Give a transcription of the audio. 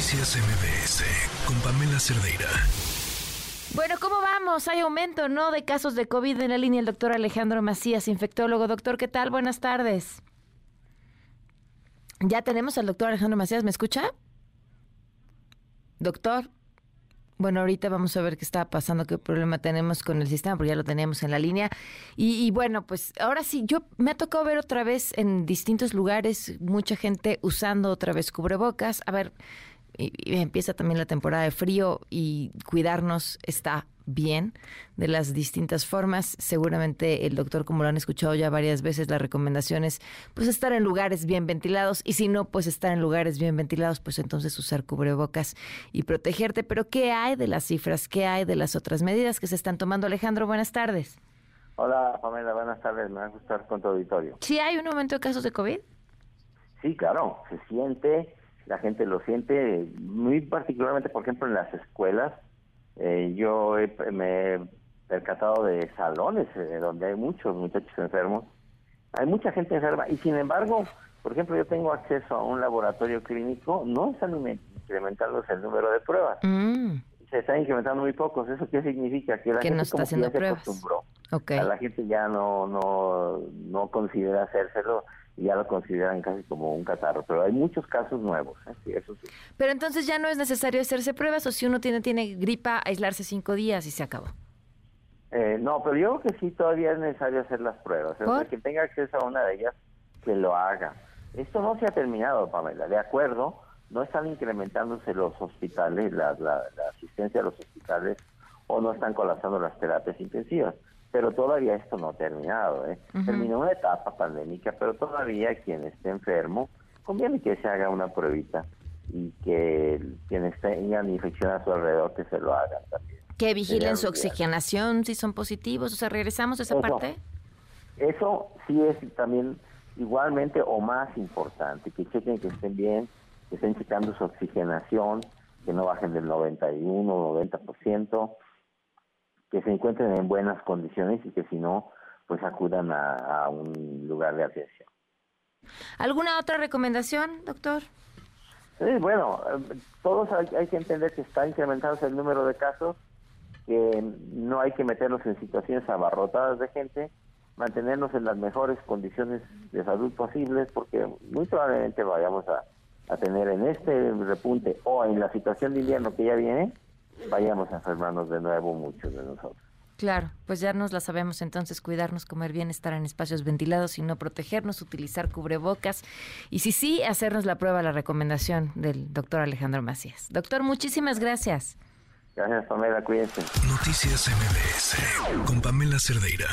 Noticias MBS con Pamela Cerdeira. Bueno, ¿cómo vamos? Hay aumento, ¿no? De casos de COVID en la línea el doctor Alejandro Macías, infectólogo. Doctor, ¿qué tal? Buenas tardes. Ya tenemos al doctor Alejandro Macías, ¿me escucha? Doctor. Bueno, ahorita vamos a ver qué está pasando, qué problema tenemos con el sistema, porque ya lo teníamos en la línea. Y, y, bueno, pues ahora sí, yo me ha tocado ver otra vez en distintos lugares mucha gente usando otra vez cubrebocas. A ver, y, empieza también la temporada de frío y cuidarnos está bien de las distintas formas. Seguramente el doctor, como lo han escuchado ya varias veces, las recomendaciones, pues estar en lugares bien ventilados y si no, pues estar en lugares bien ventilados, pues entonces usar cubrebocas y protegerte. Pero ¿qué hay de las cifras? ¿Qué hay de las otras medidas que se están tomando? Alejandro, buenas tardes. Hola, Pamela, buenas tardes. Me va a gustar con tu auditorio. ¿Sí hay un aumento de casos de COVID? Sí, claro, se siente, la gente lo siente, muy particularmente, por ejemplo, en las escuelas eh, yo me he percatado de salones eh, donde hay muchos muchachos enfermos. Hay mucha gente enferma y sin embargo, por ejemplo, yo tengo acceso a un laboratorio clínico, no están incrementándose el número de pruebas. Mm. Se están incrementando muy pocos. ¿Eso qué significa? Que la gente no está haciendo pruebas. se acostumbró. La gente ya no, no, no considera hacérselo ya lo consideran casi como un catarro, pero hay muchos casos nuevos, ¿eh? eso sí. Pero entonces ya no es necesario hacerse pruebas o si uno tiene, tiene gripa, aislarse cinco días y se acabó. Eh, no, pero yo creo que sí todavía es necesario hacer las pruebas. O sea, que tenga acceso a una de ellas, que lo haga. Esto no se ha terminado, Pamela, de acuerdo, no están incrementándose los hospitales, la, la asistencia a los hospitales o no están colapsando las terapias intensivas pero todavía esto no ha terminado. ¿eh? Terminó una etapa pandémica, pero todavía quien esté enfermo, conviene que se haga una pruebita y que quienes tengan infección a su alrededor que se lo hagan también. Que vigilen su oxigenación si son positivos, o sea, regresamos a esa parte. Eso sí es también igualmente o más importante, que chequen que estén bien, que estén checando su oxigenación, que no bajen del 91 o 90%, que se encuentren en buenas condiciones y que si no, pues acudan a, un lugar de atención. ¿Alguna otra recomendación, doctor? Sí, bueno, todos hay, que entender que está incrementándose el número de casos, que no hay que meternos en situaciones abarrotadas de gente, mantenernos en las mejores condiciones de salud posibles, porque muy probablemente vayamos a, a tener en este repunte o en la situación de invierno que ya viene, vayamos a enfermarnos de nuevo muchos de nosotros. Claro, pues ya nos la sabemos entonces, cuidarnos, comer bien, estar en espacios ventilados y no protegernos, utilizar cubrebocas y si sí, hacernos la prueba, la recomendación del doctor Alejandro Macías. Doctor, muchísimas gracias. Gracias, Pamela, cuídense. Noticias MBS con Pamela Cerdeira.